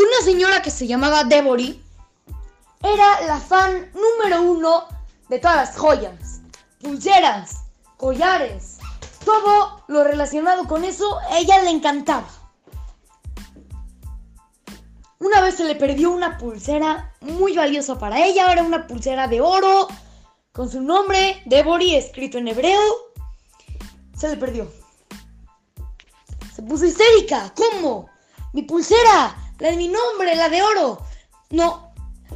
Una señora que se llamaba Devory era la fan número uno de todas las joyas, pulseras, collares, todo lo relacionado con eso, ella le encantaba. Una vez se le perdió una pulsera muy valiosa para ella, era una pulsera de oro con su nombre, Devory, escrito en hebreo. Se le perdió. Se puso histérica. ¿Cómo? Mi pulsera, la de mi nombre, la de oro. No.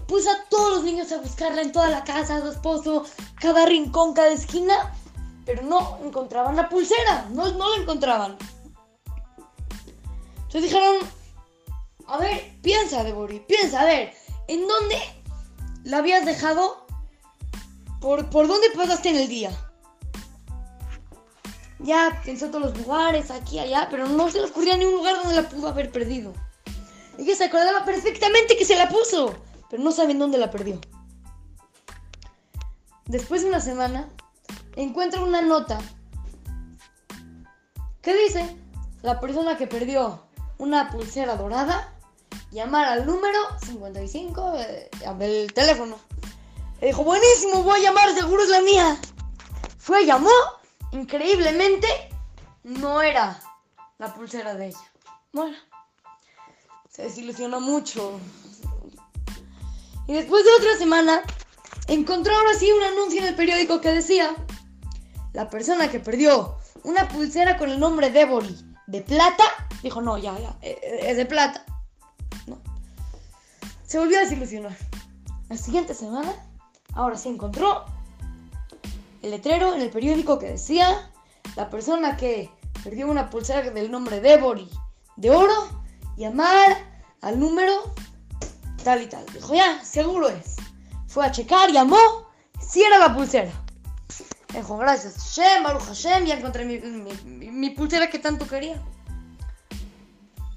Puso a todos los niños a buscarla en toda la casa, su esposo, cada rincón, cada esquina. Pero no encontraban la pulsera. No, no la encontraban. Entonces dijeron, a ver, piensa, Devory, piensa, a ver, ¿en dónde la habías dejado? ¿Por, ¿Por dónde pasaste en el día? Ya pensó todos los lugares, aquí, allá, pero no se le ocurría ni un lugar donde la pudo haber perdido. Ella se acordaba perfectamente que se la puso, pero no saben dónde la perdió. Después de una semana, encuentra una nota que dice, la persona que perdió una pulsera dorada, llamar al número 55 eh, del teléfono. Le dijo, buenísimo, voy a llamar, seguro es la mía. Fue, llamó, increíblemente, no era la pulsera de ella. Bueno, se desilusionó mucho. Y después de otra semana, encontró ahora sí un anuncio en el periódico que decía, la persona que perdió una pulsera con el nombre Devory de plata, dijo, no, ya, ya, eh, eh, es de plata. No. Se volvió a desilusionar. La siguiente semana, ahora sí encontró el letrero en el periódico que decía, la persona que perdió una pulsera del nombre Devory de oro, llamar al número tal y tal. Dijo, ya, seguro es. Fue a checar, llamó, si era la pulsera. Dijo, gracias Hashem, Baruch Hashem, ya encontré mi, mi- pulsera que tanto quería.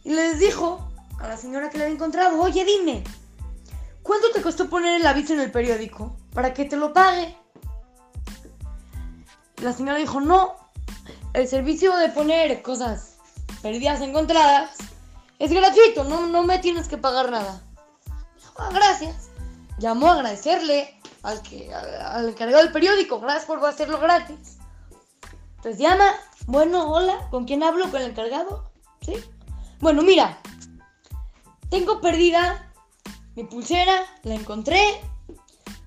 Y les dijo a la señora que le había encontrado, oye, dime, ¿cuánto te costó poner el aviso en el periódico para que te lo pague? La señora dijo, no, el servicio de poner cosas perdidas encontradas es gratuito, no, no me tienes que pagar nada. Ah, gracias. Llamó a agradecerle al, que, al, encargado del periódico, gracias por hacerlo gratis. Entonces llama, bueno, hola, ¿con quién hablo? ¿Con el encargado? ¿Sí? Bueno, mira, tengo perdida mi pulsera, la encontré.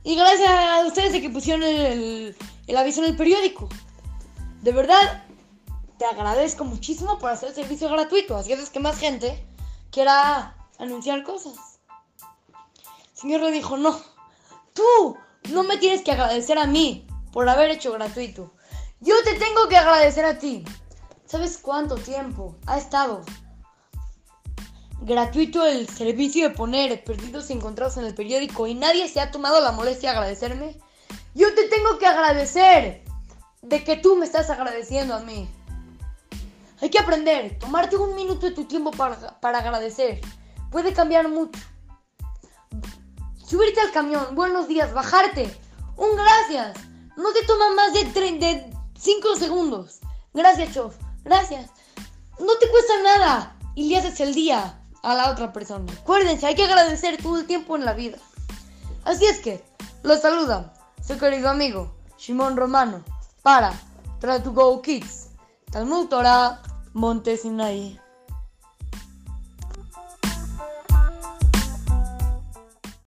Y gracias a ustedes de que pusieron el- el aviso en el periódico. De verdad, te agradezco muchísimo por hacer el servicio gratuito. Así haces que más gente quiera anunciar cosas. El señor le dijo, no, tú no me tienes que agradecer a mí por haber hecho gratuito. Yo te tengo que agradecer a ti. ¿Sabes cuánto tiempo ha estado gratuito el servicio de poner perdidos y encontrados en el periódico y nadie se ha tomado la molestia de agradecerme? Yo te tengo que agradecer de que tú me estás agradeciendo a mí. Hay que aprender, tomarte un minuto de tu tiempo para, para agradecer. Puede cambiar mucho. Subirte al camión, buenos días, bajarte. Un gracias. No te toma más de 5 segundos. Gracias, Chof. Gracias. No te cuesta nada. Y le haces el día a la otra persona. Acuérdense, hay que agradecer todo el tiempo en la vida. Así es que, los saluda su querido amigo Shimon Romano para Try to Go Kids. Talmud Monte Sinaí.